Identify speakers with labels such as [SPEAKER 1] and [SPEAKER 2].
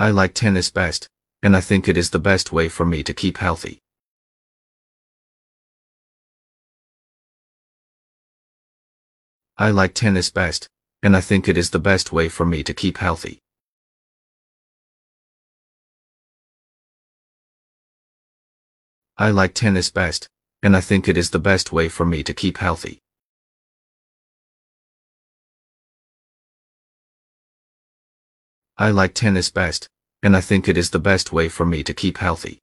[SPEAKER 1] I like tennis best, and I think it is the best way for me to keep healthy. I like tennis best, and I think it is the best way for me to keep healthy. I like tennis best, and I think it is the best way for me to keep healthy. I like tennis best, and I think it is the best way for me to keep healthy.